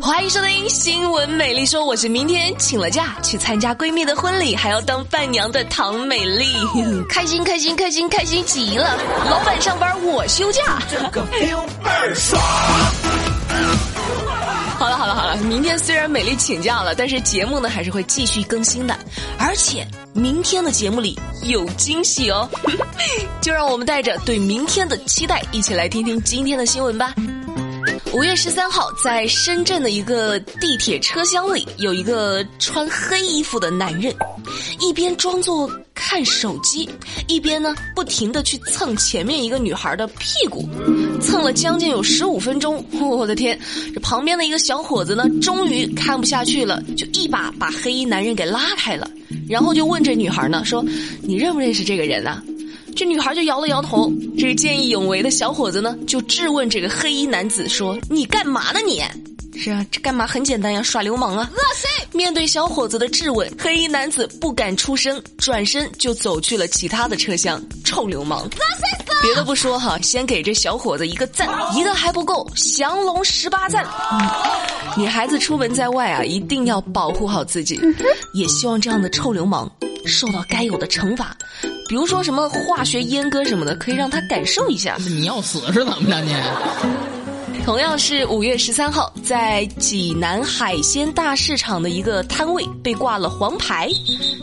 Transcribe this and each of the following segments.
欢迎收听《新闻美丽说》，我是明天请了假去参加闺蜜的婚礼，还要当伴娘的唐美丽，开心开心开心开心极了！老板上班，我休假，这个 feel 倍儿爽。好了好了好了，明天虽然美丽请假了，但是节目呢还是会继续更新的，而且明天的节目里有惊喜哦，就让我们带着对明天的期待，一起来听听今天的新闻吧。五月十三号，在深圳的一个地铁车厢里，有一个穿黑衣服的男人，一边装作看手机，一边呢不停的去蹭前面一个女孩的屁股，蹭了将近有十五分钟。我的天，这旁边的一个小伙子呢，终于看不下去了，就一把把黑衣男人给拉开了，然后就问这女孩呢，说：“你认不认识这个人啊？”这女孩就摇了摇头，这个见义勇为的小伙子呢，就质问这个黑衣男子说：“你干嘛呢？你是啊，这干嘛？很简单呀，耍流氓啊！”恶心！面对小伙子的质问，黑衣男子不敢出声，转身就走去了其他的车厢。臭流氓！恶心死！别的不说哈，先给这小伙子一个赞，一个还不够，降龙十八赞。女孩子出门在外啊，一定要保护好自己，也希望这样的臭流氓受到该有的惩罚。比如说什么化学阉割什么的，可以让他感受一下。你要死是怎么着你？同样是五月十三号，在济南海鲜大市场的一个摊位被挂了黄牌，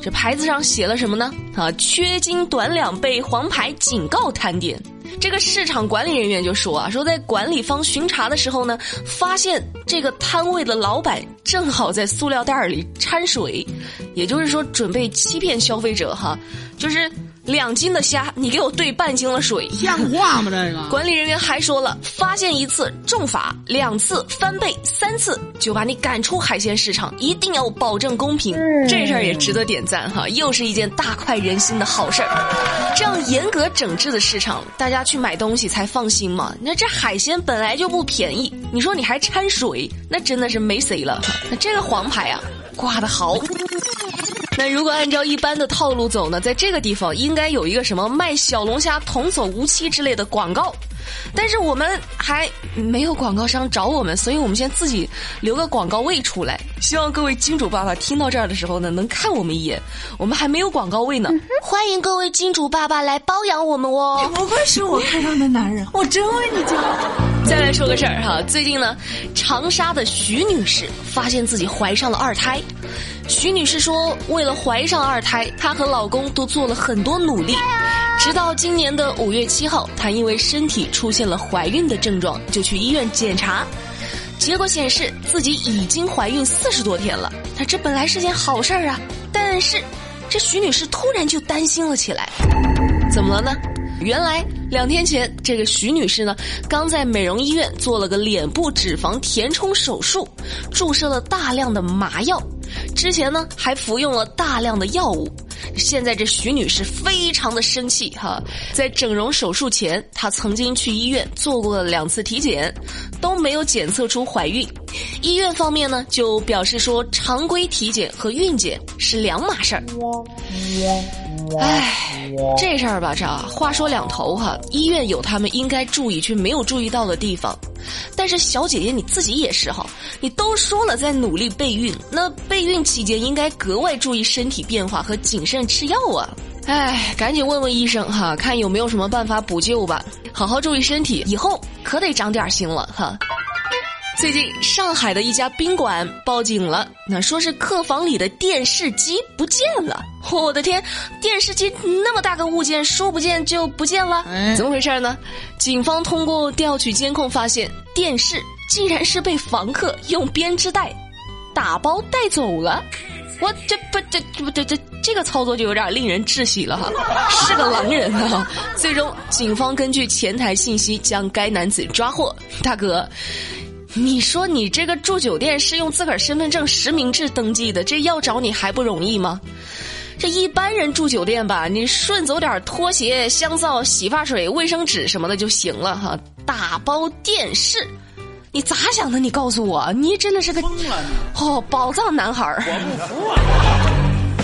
这牌子上写了什么呢？啊，缺斤短两被黄牌警告摊点。这个市场管理人员就说啊，说在管理方巡查的时候呢，发现这个摊位的老板正好在塑料袋里掺水，也就是说准备欺骗消费者哈，就是。两斤的虾，你给我兑半斤的水，像话吗？这个管理人员还说了，发现一次重罚，两次翻倍，三次就把你赶出海鲜市场，一定要保证公平。这事儿也值得点赞哈，又是一件大快人心的好事儿。这样严格整治的市场，大家去买东西才放心嘛。那这海鲜本来就不便宜，你说你还掺水，那真的是没谁了。那这个黄牌啊，挂的好。那如果按照一般的套路走呢，在这个地方应该有一个什么卖小龙虾童叟无欺之类的广告，但是我们还没有广告商找我们，所以我们先自己留个广告位出来。希望各位金主爸爸听到这儿的时候呢，能看我们一眼。我们还没有广告位呢，欢迎各位金主爸爸来包养我们哦。不愧是我看上的男人，我真为你骄傲。再来说个事儿哈，最近呢，长沙的徐女士发现自己怀上了二胎。徐女士说：“为了怀上二胎，她和老公都做了很多努力，直到今年的五月七号，她因为身体出现了怀孕的症状，就去医院检查，结果显示自己已经怀孕四十多天了。那这本来是件好事儿啊，但是这徐女士突然就担心了起来，怎么了呢？原来两天前，这个徐女士呢，刚在美容医院做了个脸部脂肪填充手术，注射了大量的麻药。”之前呢，还服用了大量的药物，现在这徐女士非常的生气哈。在整容手术前，她曾经去医院做过两次体检，都没有检测出怀孕。医院方面呢，就表示说，常规体检和孕检是两码事儿。唉，这事儿吧，这话说两头哈。医院有他们应该注意却没有注意到的地方。但是小姐姐你自己也是哈，你都说了在努力备孕，那备孕期间应该格外注意身体变化和谨慎吃药啊！哎，赶紧问问医生哈，看有没有什么办法补救吧。好好注意身体，以后可得长点心了哈。最近上海的一家宾馆报警了，那说是客房里的电视机不见了。我的天，电视机那么大个物件，说不见就不见了？怎么回事呢？警方通过调取监控发现，电视竟然是被房客用编织袋打包带走了。我这不这不这这这个操作就有点令人窒息了哈，是个狼人啊！最终，警方根据前台信息将该男子抓获。大哥。你说你这个住酒店是用自个儿身份证实名制登记的，这要找你还不容易吗？这一般人住酒店吧，你顺走点拖鞋、香皂、洗发水、卫生纸什么的就行了哈。打包电视，你咋想的？你告诉我，你真的是个哦宝藏男孩儿。我不服啊！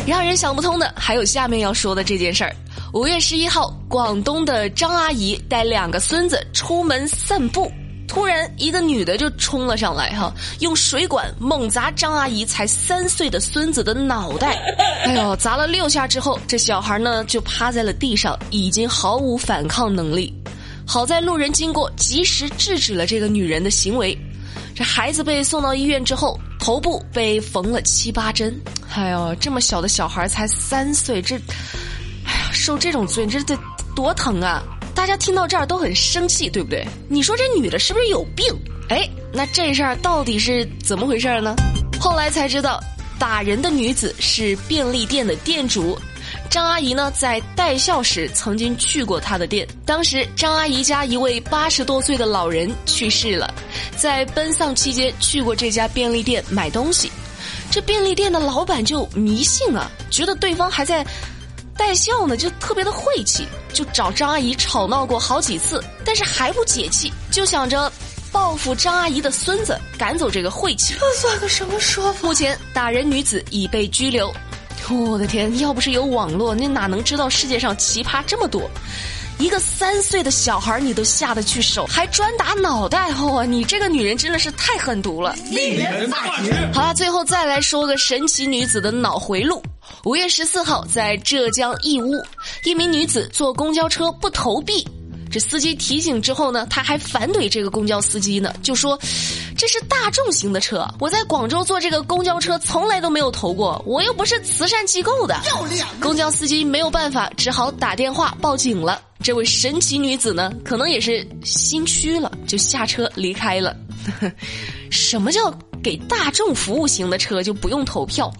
让人想不通的还有下面要说的这件事儿。五月十一号，广东的张阿姨带两个孙子出门散步。突然一个女的就冲了上来，哈，用水管猛砸张阿姨才三岁的孙子的脑袋。哎呦，砸了六下之后，这小孩呢就趴在了地上，已经毫无反抗能力。好在路人经过，及时制止了这个女人的行为。这孩子被送到医院之后，头部被缝了七八针。哎呦，这么小的小孩才三岁，这，哎呀，受这种罪，这得多疼啊！大家听到这儿都很生气，对不对？你说这女的是不是有病？哎，那这事儿到底是怎么回事呢？后来才知道，打人的女子是便利店的店主。张阿姨呢，在带孝时曾经去过她的店。当时张阿姨家一位八十多岁的老人去世了，在奔丧期间去过这家便利店买东西。这便利店的老板就迷信啊，觉得对方还在带孝呢，就特别的晦气，就找张阿姨吵闹过好几次，但是还不解气，就想着报复张阿姨的孙子，赶走这个晦气。这算个什么说法？目前打人女子已被拘留。我的天！要不是有网络，你哪能知道世界上奇葩这么多？一个三岁的小孩你都下得去手，还专打脑袋！哇，你这个女人真的是太狠毒了！令人发指。好了，最后再来说个神奇女子的脑回路。五月十四号，在浙江义乌，一名女子坐公交车不投币。这司机提醒之后呢，她还反怼这个公交司机呢，就说这是大众型的车，我在广州坐这个公交车从来都没有投过，我又不是慈善机构的。公交司机没有办法，只好打电话报警了。这位神奇女子呢，可能也是心虚了，就下车离开了。什么叫给大众服务型的车就不用投票？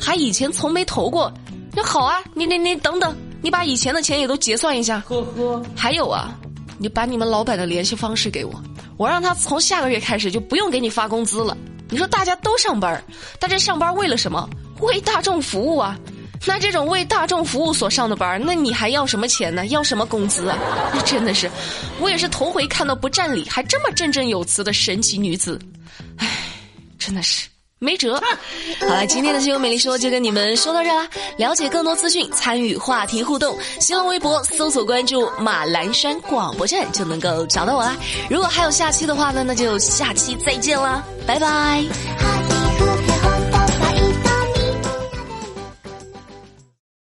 还以前从没投过？那好啊，你你你等等。你把以前的钱也都结算一下。呵呵。还有啊，你把你们老板的联系方式给我，我让他从下个月开始就不用给你发工资了。你说大家都上班，大家上班为了什么？为大众服务啊。那这种为大众服务所上的班，那你还要什么钱呢？要什么工资啊？那 真的是，我也是头回看到不占理还这么振振有词的神奇女子。唉，真的是。没辙。好了，今天的新闻美丽说就跟你们说到这啦。了解更多资讯，参与话题互动，新浪微博搜索关注马栏山广播站就能够找到我啦。如果还有下期的话呢，那就下期再见啦，拜拜。